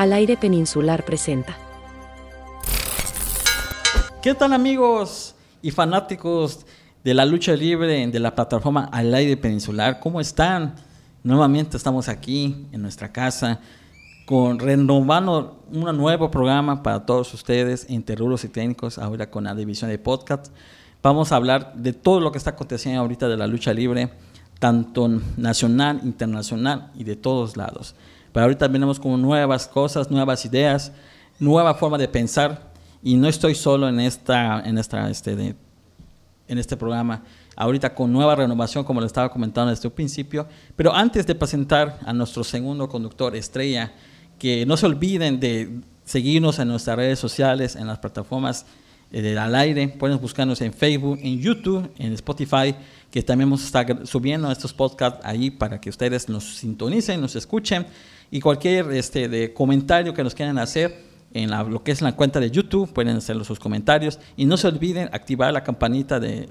Al aire peninsular presenta. ¿Qué tal amigos y fanáticos de la lucha libre de la plataforma Al aire peninsular? ¿Cómo están? Nuevamente estamos aquí en nuestra casa con renovando un nuevo programa para todos ustedes, interruros y técnicos, ahora con la división de podcast. Vamos a hablar de todo lo que está aconteciendo ahorita de la lucha libre, tanto nacional, internacional y de todos lados. Pero ahorita venimos con nuevas cosas, nuevas ideas, nueva forma de pensar. Y no estoy solo en, esta, en, esta, este, en este programa, ahorita con nueva renovación, como le estaba comentando desde un principio. Pero antes de presentar a nuestro segundo conductor, Estrella, que no se olviden de seguirnos en nuestras redes sociales, en las plataformas eh, del al aire. Pueden buscarnos en Facebook, en YouTube, en Spotify, que también vamos a estar subiendo estos podcasts ahí para que ustedes nos sintonicen, nos escuchen y cualquier este, de comentario que nos quieran hacer en lo que es la cuenta de YouTube, pueden hacer sus comentarios y no se olviden activar la campanita de,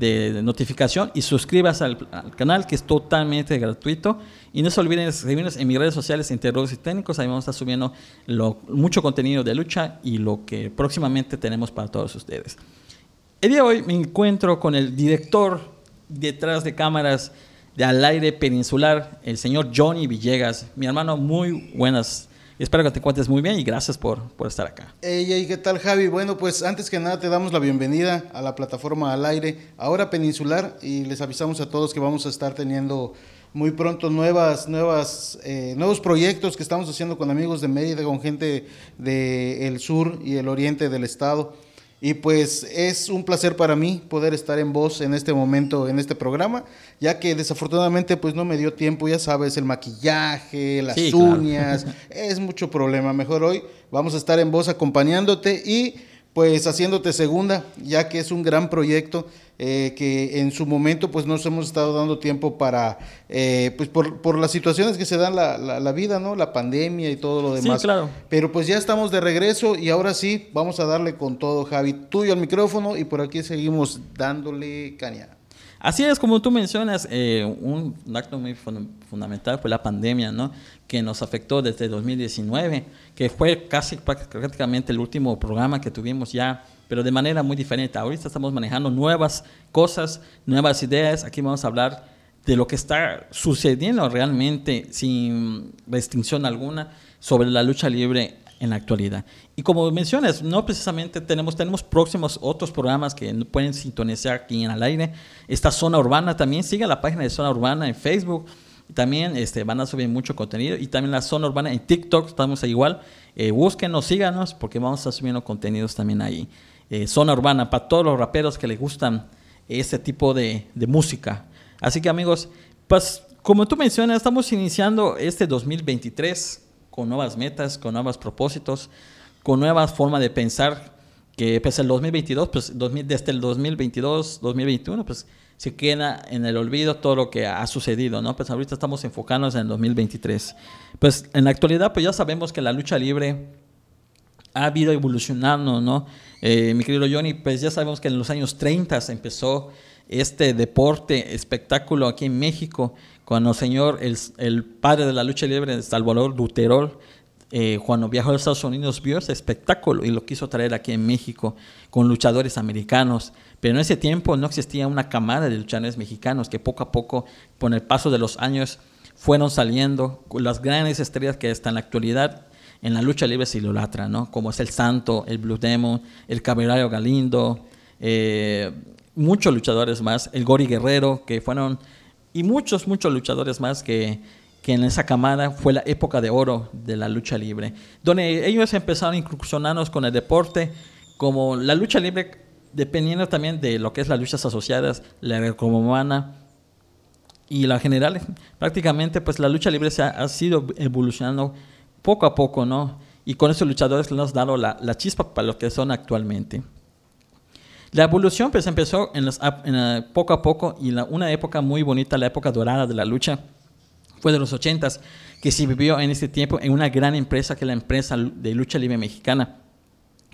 de, notificación y suscríbase al, canal que es totalmente gratuito y no se olviden seguirnos en mis redes sociales Interrogados y Técnicos, ahí vamos a estar subiendo mucho contenido de lucha y lo que próximamente tenemos para todos ustedes. El día de hoy me encuentro con el director detrás de cámaras de Al Aire Peninsular, el señor Johnny Villegas. Mi hermano, muy buenas. Espero que te encuentres muy bien y gracias por, por estar acá. Hey, ¿qué tal Javi? Bueno, pues antes que nada te damos la bienvenida a la plataforma Al Aire, ahora Peninsular, y les avisamos a todos que vamos a estar teniendo muy pronto nuevas, nuevas, eh, nuevos proyectos que estamos haciendo con amigos de Mérida, con gente del sur y el oriente del estado. Y pues es un placer para mí poder estar en voz en este momento, en este programa, ya que desafortunadamente pues no me dio tiempo, ya sabes, el maquillaje, las uñas, es mucho problema. Mejor hoy vamos a estar en voz acompañándote y pues haciéndote segunda, ya que es un gran proyecto eh, que en su momento pues nos hemos estado dando tiempo para, eh, pues por, por, las situaciones que se dan la, la, vida, ¿no? La pandemia y todo lo demás. Sí, claro. Pero pues ya estamos de regreso y ahora sí, vamos a darle con todo, Javi. Tuyo al micrófono y por aquí seguimos dándole caña. Así es, como tú mencionas, eh, un acto muy fundamental fue la pandemia, ¿no? Que nos afectó desde 2019, que fue casi prácticamente el último programa que tuvimos ya, pero de manera muy diferente. Ahorita estamos manejando nuevas cosas, nuevas ideas. Aquí vamos a hablar de lo que está sucediendo realmente sin restricción alguna sobre la lucha libre en la actualidad. Y como mencionas, no precisamente tenemos, tenemos próximos otros programas que pueden sintonizar aquí en el aire. Esta zona urbana también, sigue la página de zona urbana en Facebook. También este, van a subir mucho contenido. Y también la zona urbana en TikTok, estamos igual. Eh, búsquenos, síganos, porque vamos a subiendo contenidos también ahí. Eh, zona urbana, para todos los raperos que les gustan este tipo de música. Así que amigos, pues como tú mencionas, estamos iniciando este 2023 con nuevas metas, con nuevos propósitos, con nuevas formas de pensar, que pues el 2022, pues desde el 2022, 2021, pues se queda en el olvido todo lo que ha sucedido, ¿no? Pues ahorita estamos enfocándonos en el 2023. Pues en la actualidad, pues ya sabemos que la lucha libre ha habido evolucionando, ¿no? Eh, mi querido Johnny, pues ya sabemos que en los años 30 empezó este deporte, espectáculo aquí en México, cuando el señor, el, padre de la lucha libre, Salvador Luterol, eh, cuando viajó a Estados Unidos, vio ese espectáculo y lo quiso traer aquí en México con luchadores americanos. Pero en ese tiempo no existía una camada de luchadores mexicanos que poco a poco, con el paso de los años, fueron saliendo las grandes estrellas que hasta en la actualidad en la lucha libre se idolatran, ¿no? Como es el Santo, el Blue Demon, el Caballero Galindo, eh, muchos luchadores más, el Gori Guerrero, que fueron y muchos, muchos luchadores más que, que en esa camada fue la época de oro de la lucha libre, donde ellos empezaron a incursionarnos con el deporte, como la lucha libre, dependiendo también de lo que es las luchas asociadas, la romana y la general, prácticamente pues la lucha libre se ha, ha, sido evolucionando poco a poco, ¿no? Y con esos luchadores les han dado la, la chispa para lo que son actualmente. La evolución pues empezó en en, poco a poco y una época muy bonita, la época dorada de la lucha, fue de los 80 que se vivió en este tiempo en una gran empresa que es la empresa de lucha libre mexicana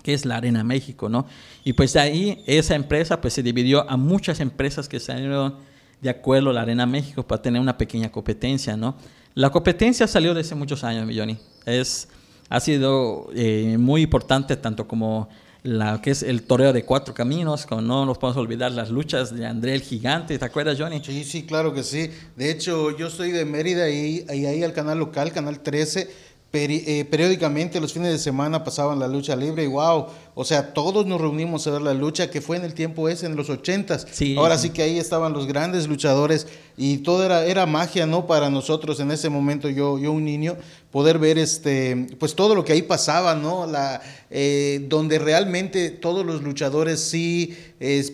que es la Arena México, ¿no? Y pues de ahí esa empresa pues se dividió a muchas empresas que salieron de acuerdo a la Arena México para tener una pequeña competencia, ¿no? La competencia salió desde muchos años, Milloni. Es ha sido eh, muy importante tanto como la que es el toreo de cuatro caminos, como no nos podemos olvidar las luchas de André el Gigante, ¿te acuerdas Johnny? Sí, sí, claro que sí. De hecho, yo soy de Mérida y, y ahí al canal local, Canal 13, eh, periódicamente los fines de semana pasaban la lucha libre y wow, o sea, todos nos reunimos a ver la lucha que fue en el tiempo ese, en los ochentas. Ahora sí que ahí estaban los grandes luchadores y todo era, era magia, ¿no? Para nosotros en ese momento, yo, yo un niño, poder ver este, pues todo lo que ahí pasaba, ¿no? La, eh, donde realmente todos los luchadores sí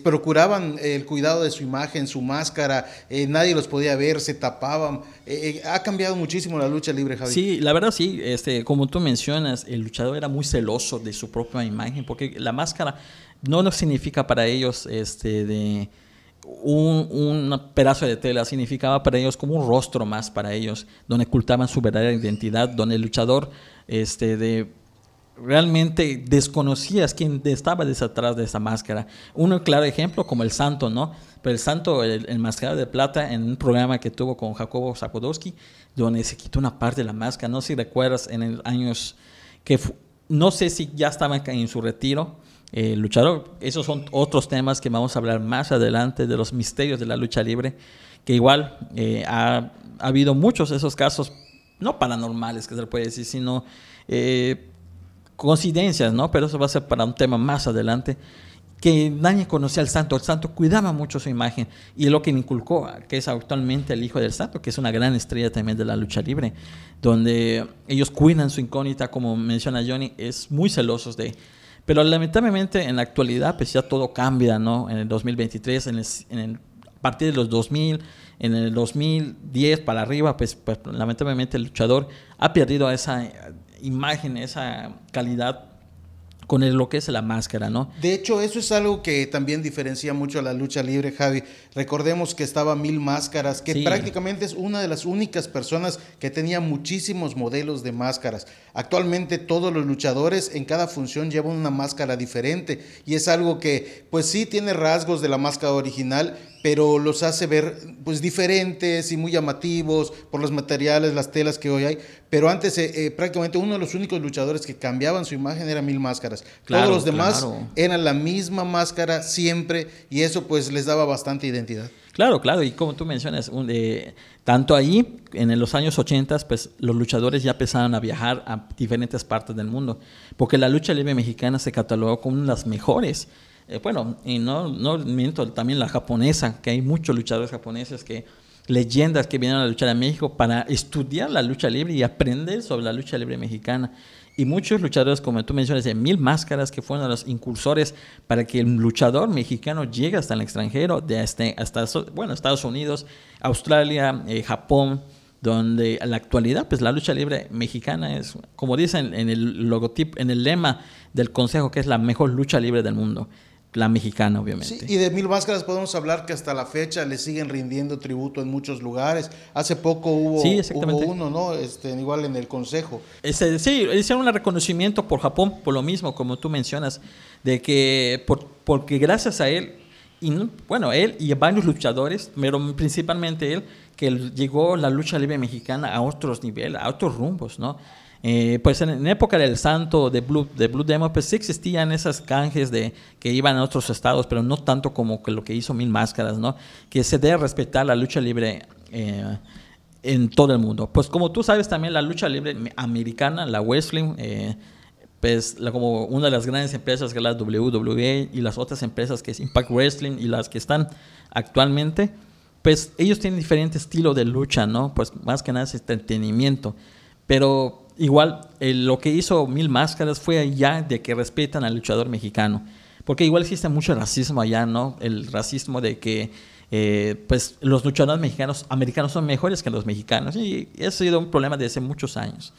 procuraban el cuidado de su imagen, su máscara, eh, nadie los podía ver, se tapaban. Eh, ha cambiado muchísimo la lucha libre, Javi. Sí, la verdad sí, este, como tú mencionas, el luchador era muy celoso de su propia imagen, porque la máscara no nos significa para ellos este, de un, un, pedazo de tela significaba para ellos como un rostro más para ellos, donde ocultaban su verdadera identidad, donde el luchador este, de, realmente desconocías quién estaba detrás de esa máscara. Un claro ejemplo como el santo, ¿no? Pero el santo, el, el de plata, en un programa que tuvo con Jacobo Zapodowski, donde se quitó una parte de la máscara, no sé si recuerdas en el años que no sé si ya estaba en su retiro, eh, luchador. Esos son otros temas que vamos a hablar más adelante de los misterios de la lucha libre, que igual eh, ha, habido muchos de esos casos, no paranormales que se le puede decir, sino eh, coincidencias, ¿no? Pero eso va a ser para un tema más adelante. Que nadie conocía al santo, el santo cuidaba mucho su imagen. Y es lo que inculcó, que es actualmente el hijo del santo, que es una gran estrella también de la lucha libre, donde ellos cuidan su incógnita, como menciona Johnny, es muy celosos de, pero lamentablemente en la actualidad pues ya todo cambia, ¿no? En el 2023, en el, a partir de los 2000, en el 2010 para arriba, pues, pues lamentablemente el luchador ha perdido esa imagen, esa calidad con lo que es la máscara, ¿no? De hecho, eso es algo que también diferencia mucho a la lucha libre, Javi. Recordemos que estaba Mil Máscaras, que prácticamente es una de las únicas personas que tenía muchísimos modelos de máscaras. Actualmente todos los luchadores en cada función llevan una máscara diferente y es algo que pues sí tiene rasgos de la máscara original, pero los hace ver pues diferentes y muy llamativos por los materiales, las telas que hoy hay. Pero antes eh, eh, prácticamente uno de los únicos luchadores que cambiaban su imagen era Mil Máscaras. Todos los demás eran la misma máscara siempre y eso pues les daba bastante identidad. Claro, claro, y como tú mencionas, tanto ahí, en los años 80, pues los luchadores ya empezaron a viajar a diferentes partes del mundo, porque la lucha libre mexicana se catalogó como una de las mejores eh, bueno, y no, no miento, también la japonesa, que hay muchos luchadores japoneses que leyendas que vienen a luchar a México para estudiar la lucha libre y aprender sobre la lucha libre mexicana. Y muchos luchadores, como tú mencionas, de Mil Máscaras, que fueron los incursores para que el luchador mexicano llegue hasta el extranjero, de este, hasta, bueno, Estados Unidos, Australia, eh, Japón, donde en la actualidad, pues la lucha libre mexicana es, como dicen en el logotipo, en el lema del consejo, que es la mejor lucha libre del mundo la mexicana, obviamente. Sí, y de Mil Máscaras podemos hablar que hasta la fecha le siguen rindiendo tributo en muchos lugares. Hace poco hubo, uno, ¿no? Este, igual en el Consejo. Este, sí, hicieron un reconocimiento por Japón, por lo mismo, como tú mencionas, de que por, porque gracias a él, y bueno, él y varios luchadores, pero principalmente él, que llegó la lucha libre mexicana a otros niveles, a otros rumbos, ¿no? Eh, pues en, época del santo de Blue, de Blue pues sí existían esas canjes de que iban a otros estados, pero no tanto como que lo que hizo Mil Máscaras, ¿no? Que se debe respetar la lucha libre eh, en todo el mundo. Pues como tú sabes también la lucha libre americana, la wrestling, eh, pues como una de las grandes empresas que es la WWE y las otras empresas que es Impact Wrestling y las que están actualmente, pues ellos tienen diferentes estilos de lucha, ¿no? Pues más que nada es entretenimiento. Pero igual lo que hizo Mil Máscaras fue allá de que respetan al luchador mexicano. Porque igual existe mucho racismo allá, ¿no? El racismo de que eh, pues los luchadores mexicanos, americanos son mejores que los mexicanos. Y eso ha sido un problema desde hace muchos años.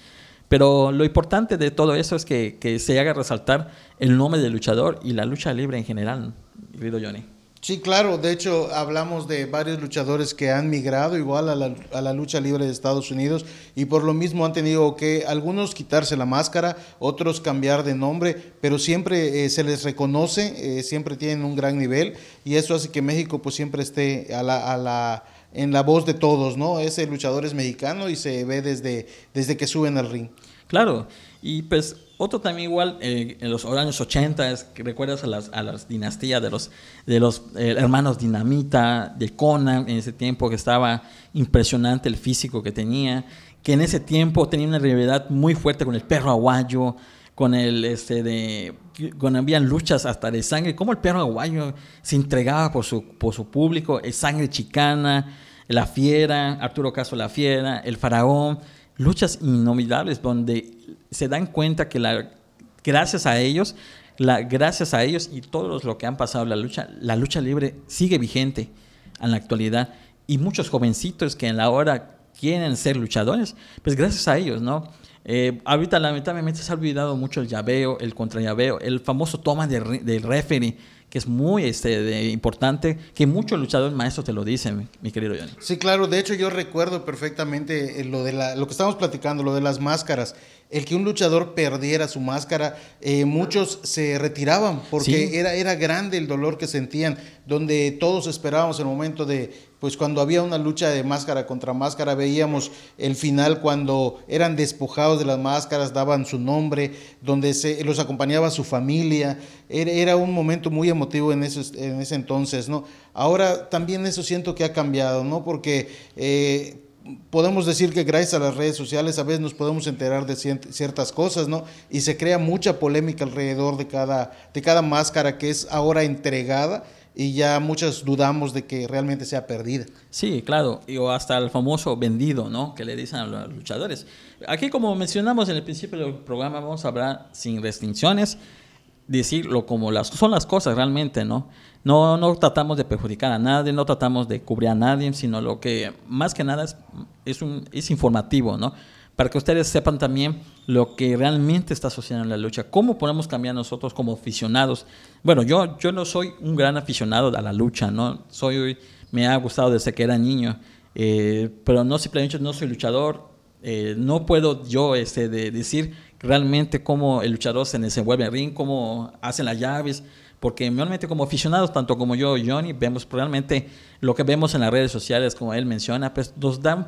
Pero lo importante de todo eso es que, que se haga resaltar el nombre del luchador y la lucha libre en general, querido Johnny. Sí, claro. De hecho, hablamos de varios luchadores que han migrado igual a la, lucha libre de Estados Unidos y por lo mismo han tenido que algunos quitarse la máscara, otros cambiar de nombre, pero siempre eh, se les reconoce, eh, siempre tienen un gran nivel y eso hace que México pues siempre esté a la, a la en la voz de todos, ¿no? Ese luchador es mexicano y se ve desde, desde que suben al ring. Claro, y pues otro también igual, eh, en los años 80, es recuerdas a las, a las dinastías de los, de los eh, hermanos Dinamita, de Conan, en ese tiempo que estaba impresionante el físico que tenía, que en ese tiempo tenía una rivalidad muy fuerte con el perro aguayo, con el, este, de, cuando habían luchas hasta de sangre, como el perro aguayo se entregaba por su, por su público, el sangre chicana, la fiera, Arturo Caso la fiera, el faraón, luchas inolvidables donde se dan cuenta que la, gracias a ellos, la, gracias a ellos y todos los que han pasado la lucha, la lucha libre sigue vigente en la actualidad. Y muchos jovencitos que en la hora quieren ser luchadores, pues gracias a ellos, ¿no? Eh, ahorita lamentablemente se ha olvidado mucho el llaveo, el contrallaveo, el famoso toma del de referee que es muy este, importante, que muchos luchadores maestros te lo dicen, mi, querido Johnny. Sí, claro, de hecho yo recuerdo perfectamente eh, lo, de la, lo que estamos platicando, lo de las máscaras. El que un luchador perdiera su máscara, eh, muchos se retiraban porque era, era grande el dolor que sentían, donde todos esperábamos el momento de, pues cuando había una lucha de máscara contra máscara, veíamos el final cuando eran despojados de las máscaras, daban su nombre, donde se, los acompañaba su familia, era, un momento muy emotivo en ese, en ese entonces, ¿no? Ahora también eso siento que ha cambiado, ¿no? Porque... Eh, podemos decir que gracias a las redes sociales a veces nos podemos enterar de ciertas cosas, ¿no? Y se crea mucha polémica alrededor de cada, de cada máscara que es ahora entregada y ya muchos dudamos de que realmente sea perdida. Sí, claro, y o hasta el famoso vendido, ¿no? Que le dicen a los luchadores. Aquí, como mencionamos en el principio del programa, vamos a hablar sin restricciones, decirlo como las, son las cosas realmente, ¿no? No, no tratamos de perjudicar a nadie, no tratamos de cubrir a nadie, sino lo que más que nada es, es, un, es informativo, ¿no? para que ustedes sepan también lo que realmente está sucediendo en la lucha, cómo podemos cambiar nosotros como aficionados. Bueno, yo, yo no soy un gran aficionado a la lucha, ¿no? Soy, me ha gustado desde que era niño, eh, pero no simplemente no soy luchador, eh, no puedo yo este, de decir realmente cómo el luchador se desenvuelve en el ring, cómo hacen las llaves, porque realmente como aficionados, tanto como yo, Johnny, vemos realmente lo que vemos en las redes sociales, como él menciona, pues nos dan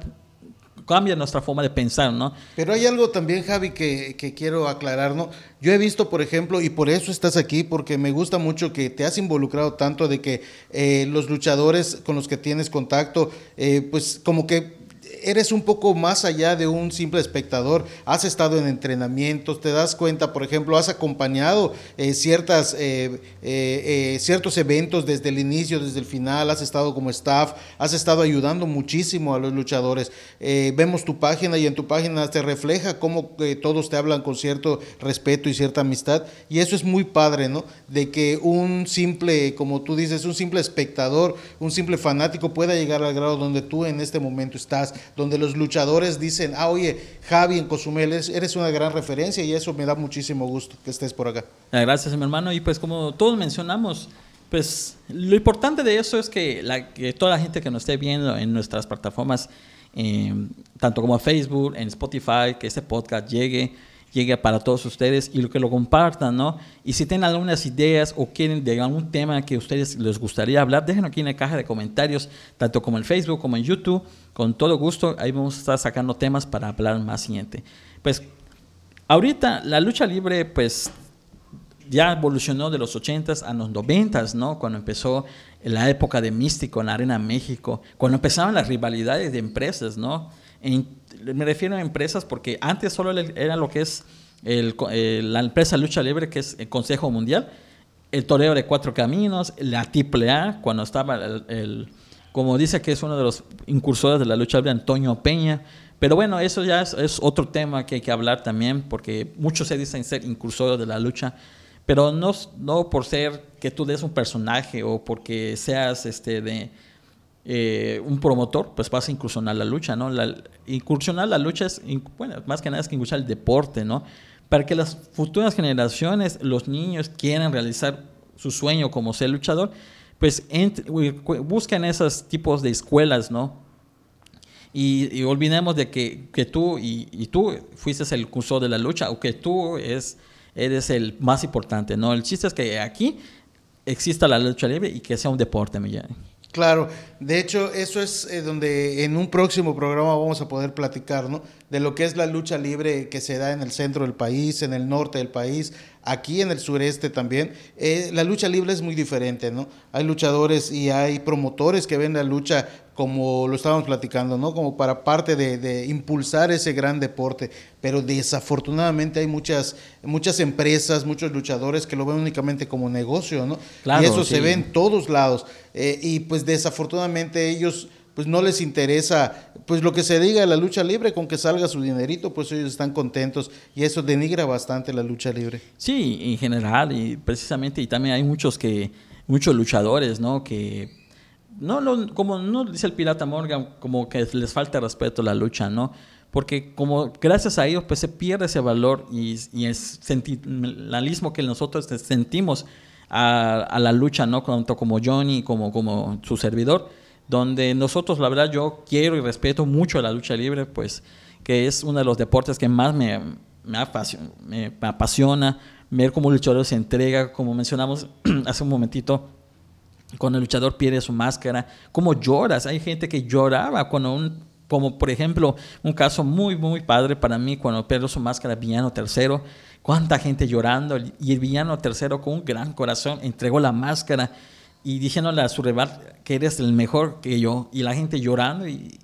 cambia nuestra forma de pensar, ¿no? Pero hay algo también, Javi, que, quiero aclarar, ¿no? Yo he visto, por ejemplo, y por eso estás aquí, porque me gusta mucho que te has involucrado tanto de que eh, los luchadores con los que tienes contacto, eh, pues como que eres un poco más allá de un simple espectador, has estado en entrenamientos, te das cuenta, por ejemplo, has acompañado eh, ciertas, eh, eh, ciertos eventos desde el inicio, desde el final, has estado como staff, has estado ayudando muchísimo a los luchadores. vemos tu página y en tu página te refleja cómo todos te hablan con cierto respeto y cierta amistad y eso es muy padre, ¿no? De que un simple, como tú dices, un simple espectador, un simple fanático pueda llegar al grado donde tú en este momento estás donde los luchadores dicen, ah, oye, Javi en Cozumel, eres una gran referencia y eso me da muchísimo gusto que estés por acá. Ah, gracias, mi hermano. Y pues como todos mencionamos, pues lo importante de eso es que, la, que toda la gente que nos esté viendo en nuestras plataformas, eh, tanto como Facebook, en Spotify, que este podcast llegue llegue para todos ustedes y que lo compartan, ¿no? Y si tienen algunas ideas o quieren de algún tema que a ustedes les gustaría hablar, déjenlo aquí en la caja de comentarios, tanto como en Facebook como en YouTube. Con todo gusto, ahí vamos a estar sacando temas para hablar más siguiente. Pues, ahorita la lucha libre, pues, ya evolucionó de los 80s a los 90s, ¿no? Cuando empezó la época de Místico en la Arena México, cuando empezaban las rivalidades de empresas, ¿no? Me refiero a empresas porque antes solo era lo que es eh, la empresa Lucha Libre, que es el Consejo Mundial, el toreo de cuatro caminos, la AAA, cuando estaba el, como dice que es uno de los incursores de la lucha libre, Antonio Peña. Pero bueno, eso ya es, otro tema que hay que hablar también, porque muchos se dicen ser incursores de la lucha, pero no, no por ser que tú des un personaje o porque seas este de eh, un promotor, pues vas a incursionar la lucha, ¿no? La, incursionar la lucha es, bueno, más que nada es que incursionar el deporte, ¿no? Para que las futuras generaciones, los niños quieran realizar su sueño como ser luchador, pues busquen esos tipos de escuelas, ¿no? Y, olvidemos de que, que tú y, tú fuiste el cursor de la lucha o que tú es, eres el más importante, ¿no? El chiste es que aquí exista la lucha libre y que sea un deporte, Millán. Claro, de hecho eso es eh, donde en un próximo programa vamos a poder platicar, ¿no? De lo que es la lucha libre que se da en el centro del país, en el norte del país, aquí en el sureste también. Eh, la lucha libre es muy diferente, ¿no? Hay luchadores y hay promotores que ven la lucha como lo estábamos platicando, ¿no? Como para parte de, impulsar ese gran deporte. Pero desafortunadamente hay muchas, muchas empresas, muchos luchadores que lo ven únicamente como negocio, ¿no? y eso se ve en todos lados. Eh, y pues desafortunadamente ellos pues no les interesa pues lo que se diga de la lucha libre con que salga su dinerito pues ellos están contentos y eso denigra bastante la lucha libre sí en general y precisamente y también hay muchos que muchos luchadores no que no lo, como no dice el pirata Morgan, como que les falta respeto a la lucha, ¿no? Porque como gracias a ellos pues se pierde ese valor y, y el sentimentalismo que nosotros sentimos a, la lucha, ¿no? Tanto como Johnny como, como su servidor, donde nosotros, la verdad, yo quiero y respeto mucho la lucha libre, pues que es uno de los deportes que más me, me, apasiona, me ver cómo el luchador se entrega, como mencionamos hace un momentito, cuando el luchador pierde su máscara, cómo lloras. Hay gente que lloraba cuando un, como por ejemplo, un caso muy, muy padre para mí, cuando perdió su máscara Villano Tercero, cuánta gente llorando, y el Villano Tercero con un gran corazón entregó la máscara y diciéndole a su rival que eres el mejor que yo, y la gente llorando, y,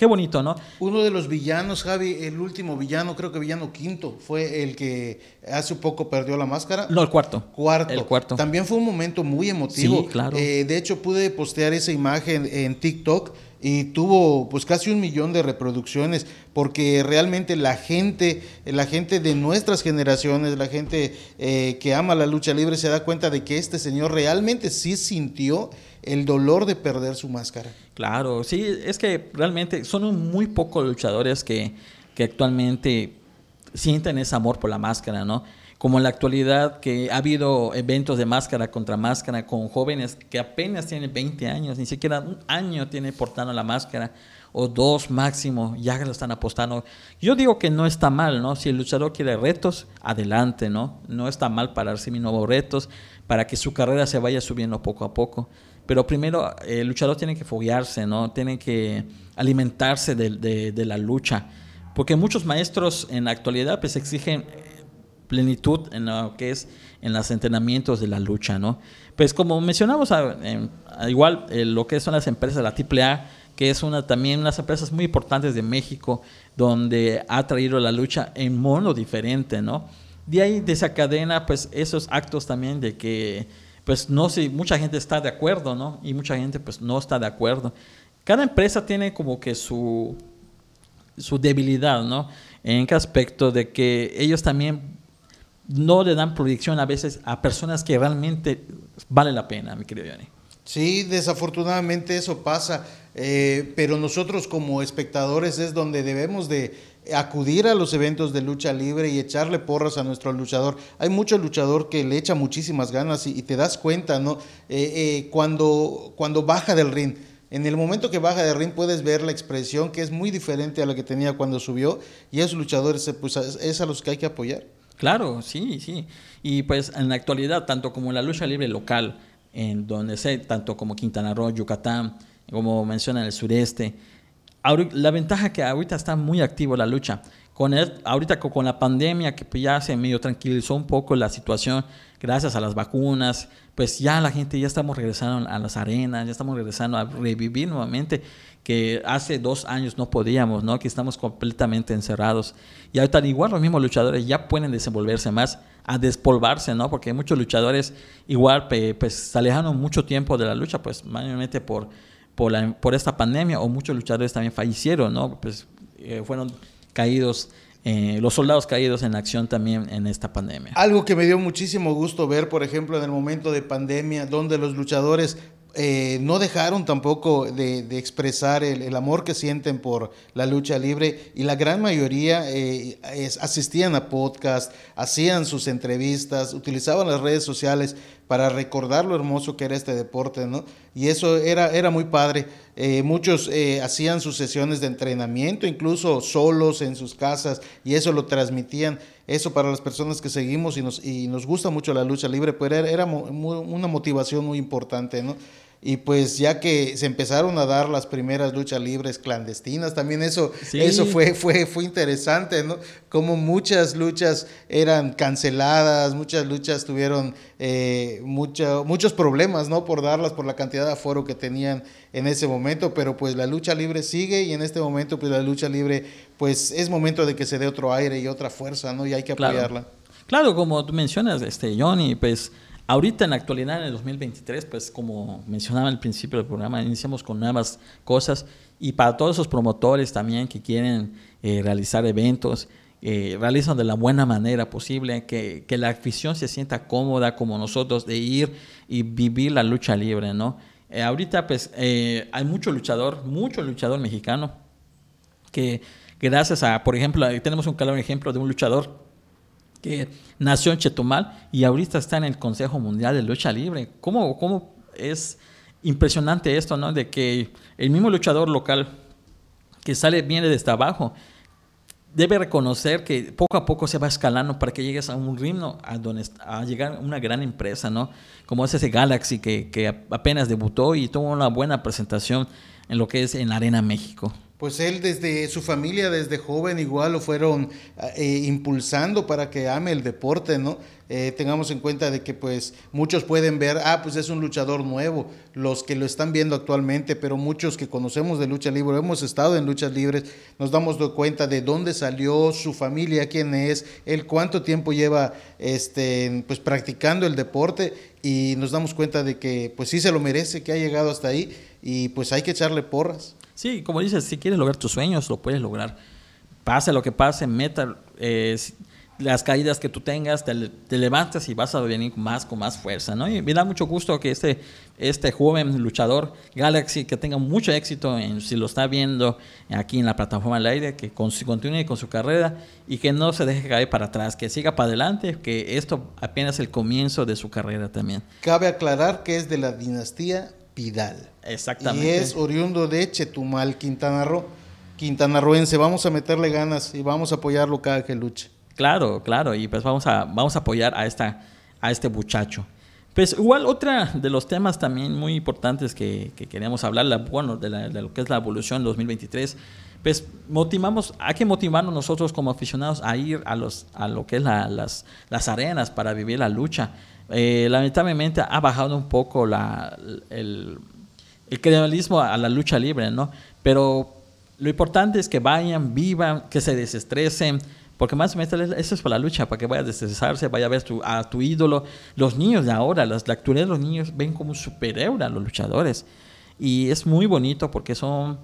Qué bonito, ¿no? Uno de los villanos, Javi, el último villano, creo que villano quinto, fue el que hace poco perdió la máscara. No, el cuarto. Cuarto. El cuarto. También fue un momento muy emotivo. Sí, claro. Eh, de hecho, pude postear esa imagen en TikTok y tuvo pues casi un millón de reproducciones porque realmente la gente la gente de nuestras generaciones la gente eh, que ama la lucha libre se da cuenta de que este señor realmente sí sintió el dolor de perder su máscara. Claro, sí, es que realmente son muy pocos luchadores que, que actualmente sienten ese amor por la máscara, ¿no? Como en la actualidad que ha habido eventos de máscara contra máscara con jóvenes que apenas tienen 20 años, ni siquiera un año tiene portando la máscara, o dos máximo, ya lo están apostando. Yo digo que no está mal, ¿no? Si el luchador quiere retos, adelante, ¿no? No está mal para recibir nuevos retos, para que su carrera se vaya subiendo poco a poco. Pero primero, el luchador tiene que foguearse, ¿no? Tiene que alimentarse de, de, la lucha. Porque muchos maestros en la actualidad pues exigen plenitud en lo que es en los entrenamientos de la lucha, ¿no? Pues como mencionamos, igual eh, lo que son las empresas, la AAA, que es una también unas empresas muy importantes de México, donde ha traído la lucha en modo diferente, ¿no? De ahí, de esa cadena, pues esos actos también de que pues no sé, mucha gente está de acuerdo, ¿no? Y mucha gente pues no está de acuerdo. Cada empresa tiene como que su, su debilidad, ¿no? En qué aspecto de que ellos también no le dan proyección a veces a personas que realmente vale la pena, mi querido Yanni. Sí, desafortunadamente eso pasa, eh, pero nosotros como espectadores es donde debemos de acudir a los eventos de lucha libre y echarle porras a nuestro luchador. Hay mucho luchador que le echa muchísimas ganas y, te das cuenta, ¿no? Eh, eh, cuando, cuando baja del ring. En el momento que baja del ring puedes ver la expresión que es muy diferente a la que tenía cuando subió y esos luchadores pues, es a los que hay que apoyar. Claro, sí, sí. Y pues en la actualidad, tanto como la lucha libre local, en donde sé, tanto como Quintana Roo, Yucatán, como menciona el sureste, la ventaja que ahorita está muy activo la lucha. Con ahorita con la pandemia que pues ya se medio tranquilizó un poco la situación gracias a las vacunas, pues ya la gente ya estamos regresando a las arenas, ya estamos regresando a revivir nuevamente que hace dos años no podíamos, ¿no? Que estamos completamente encerrados. Y ahorita igual los mismos luchadores ya pueden desenvolverse más, a despolvarse, ¿no? Porque muchos luchadores igual pues se alejaron mucho tiempo de la lucha, pues mayormente por por, esta pandemia o muchos luchadores también fallecieron, ¿no? Pues eh, fueron caídos, eh, los soldados caídos en acción también en esta pandemia. Algo que me dio muchísimo gusto ver, por ejemplo, en el momento de pandemia, donde los luchadores eh, no dejaron tampoco de, expresar el, amor que sienten por la lucha libre y la gran mayoría asistían a podcast, hacían sus entrevistas, utilizaban las redes sociales para recordar lo hermoso que era este deporte, ¿no? Y eso era, era muy padre. Eh, muchos eh, hacían sus sesiones de entrenamiento, incluso solos en sus casas, y eso lo transmitían. Eso para las personas que seguimos y nos, y nos gusta mucho la lucha libre, pues era, era una motivación muy importante, ¿no? Y pues ya que se empezaron a dar las primeras luchas libres clandestinas, también eso, eso fue, fue, fue interesante, ¿no? Como muchas luchas eran canceladas, muchas luchas tuvieron eh, muchos problemas, ¿no? Por darlas, por la cantidad de aforo que tenían en ese momento, pero pues la lucha libre sigue y en este momento pues la lucha libre pues es momento de que se dé otro aire y otra fuerza, ¿no? Y hay que apoyarla. Claro, como tú mencionas, este, Johnny, pues ahorita en la actualidad, en el 2023, pues como mencionaba al principio del programa, iniciamos con nuevas cosas y para todos esos promotores también que quieren eh, realizar eventos, eh, realizan de la buena manera posible, que, que, la afición se sienta cómoda como nosotros de ir y vivir la lucha libre, ¿no? Eh, ahorita pues eh, hay mucho luchador, mucho luchador mexicano que gracias a, por ejemplo, tenemos un claro ejemplo de un luchador que nació en Chetumal y ahorita está en el Consejo Mundial de Lucha Libre. ¿Cómo, cómo es impresionante esto, ¿no? De que el mismo luchador local que sale, viene desde abajo, debe reconocer que poco a poco se va escalando para que llegues a un ritmo a, donde, a llegar una gran empresa, ¿no? Como es ese Galaxy que, que apenas debutó y tuvo una buena presentación en lo que es en Arena México. Pues él desde su familia, desde joven igual lo fueron eh, impulsando para que ame el deporte, ¿no? Eh, tengamos en cuenta de que pues muchos pueden ver, ah, pues es un luchador nuevo, los que lo están viendo actualmente, pero muchos que conocemos de lucha libre, hemos estado en luchas libres, nos damos cuenta de dónde salió su familia, quién es, él cuánto tiempo lleva este, pues practicando el deporte y nos damos cuenta de que pues sí se lo merece, que ha llegado hasta ahí y pues hay que echarle porras. Sí, como dices, si quieres lograr tus sueños, lo puedes lograr. Pase lo que pase, meta eh, las caídas que tú tengas, te, levantas y vas a venir más con más fuerza, ¿no? Y me da mucho gusto que este, este joven luchador Galaxy, que tenga mucho éxito, en, si lo está viendo aquí en la plataforma al aire, que continúe con su carrera y que no se deje caer para atrás, que siga para adelante, que esto apenas es el comienzo de su carrera también. Cabe aclarar que es de la dinastía Vidal. Exactamente. Y es oriundo de Chetumal, Quintana Roo. Quintanarroense, vamos a meterle ganas y vamos a apoyarlo cada que luche. Claro, claro, y pues vamos a, vamos a apoyar a, esta, a este muchacho. Pues igual otra de los temas también muy importantes que, que queremos hablar, bueno, de, lo que es la evolución 2023, pues motivamos, hay que motivarnos nosotros como aficionados a ir a, los, a lo que es las, las arenas para vivir la lucha. Eh, lamentablemente ha bajado un poco el, el a la lucha libre, ¿no? Pero lo importante es que vayan, vivan, que se desestresen, porque más o menos eso es para la lucha, para que vaya a desestresarse, vaya a ver a tu ídolo. Los niños de ahora, las, la actualidad de los niños ven como superhéroe a los luchadores. Y es muy bonito porque son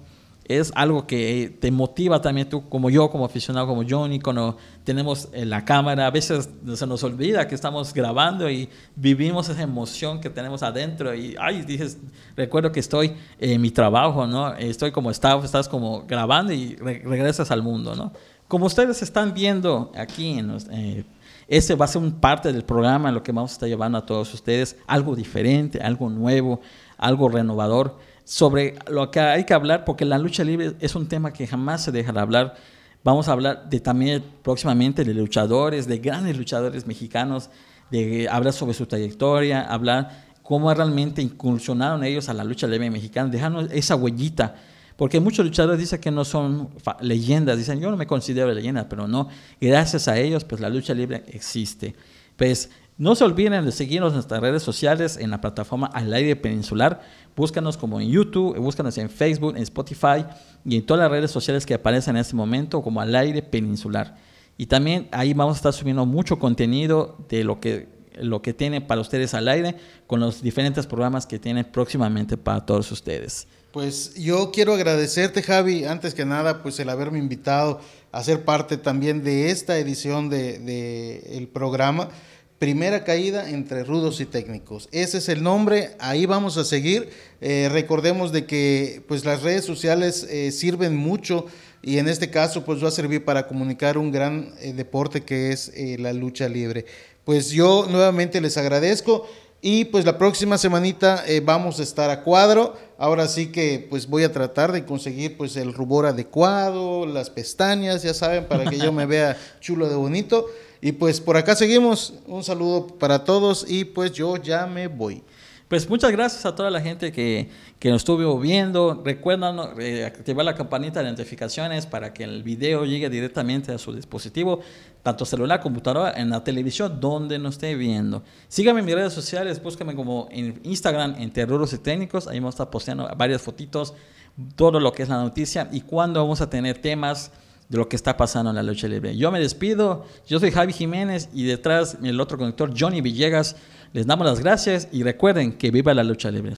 es algo que te motiva también tú, como yo, como aficionado, como Johnny, cuando tenemos la cámara, a veces se nos olvida que estamos grabando y vivimos esa emoción que tenemos adentro y, ay, dices, recuerdo que estoy en mi trabajo, ¿no? Estoy como staff, estás como grabando y regresas al mundo, ¿no? Como ustedes están viendo aquí, en eh, ese va a ser un parte del programa, lo que vamos a estar llevando a todos ustedes, algo diferente, algo nuevo, algo renovador sobre lo que hay que hablar, porque la lucha libre es un tema que jamás se deja de hablar. Vamos a hablar de también próximamente de luchadores, de grandes luchadores mexicanos, de hablar sobre su trayectoria, hablar cómo realmente incursionaron ellos a la lucha libre mexicana, dejando esa huellita. Porque muchos luchadores dicen que no son leyendas, dicen yo no me considero leyenda, pero no, gracias a ellos pues la lucha libre existe. Pues no se olviden de seguirnos en nuestras redes sociales en la plataforma Al Aire Peninsular. Búscanos como en YouTube, búscanos en Facebook, en Spotify y en todas las redes sociales que aparecen en este momento como Al Aire Peninsular. Y también ahí vamos a estar subiendo mucho contenido de lo que, lo que tiene para ustedes al aire con los diferentes programas que tienen próximamente para todos ustedes. Pues yo quiero agradecerte, Javi, antes que nada, pues el haberme invitado a ser parte también de esta edición del de, el programa. Primera caída entre rudos y técnicos. Ese es el nombre, ahí vamos a seguir. Eh, recordemos de que pues, las redes sociales eh, sirven mucho y en este caso pues va a servir para comunicar un gran eh, deporte que es la lucha libre. Pues yo nuevamente les agradezco y pues la próxima semanita vamos a estar a cuadro. Ahora sí que pues voy a tratar de conseguir pues el rubor adecuado, las pestañas, ya saben, para que yo me vea chulo de bonito. Y pues por acá seguimos. Un saludo para todos y pues yo ya me voy. Pues muchas gracias a toda la gente que, que nos estuvo viendo. Recuerden eh, activar la campanita de notificaciones para que el video llegue directamente a su dispositivo, tanto celular, computadora, en la televisión, donde nos esté viendo. Síganme en mis redes sociales, búscame como en Instagram, en Terroros y Técnicos. Ahí vamos a estar posteando varias fotitos, todo lo que es la noticia y cuándo vamos a tener temas de lo que está pasando en la lucha libre. Yo me despido, yo soy Javi Jiménez y detrás el otro conductor Johnny Villegas. Les damos las gracias y recuerden que viva la lucha libre.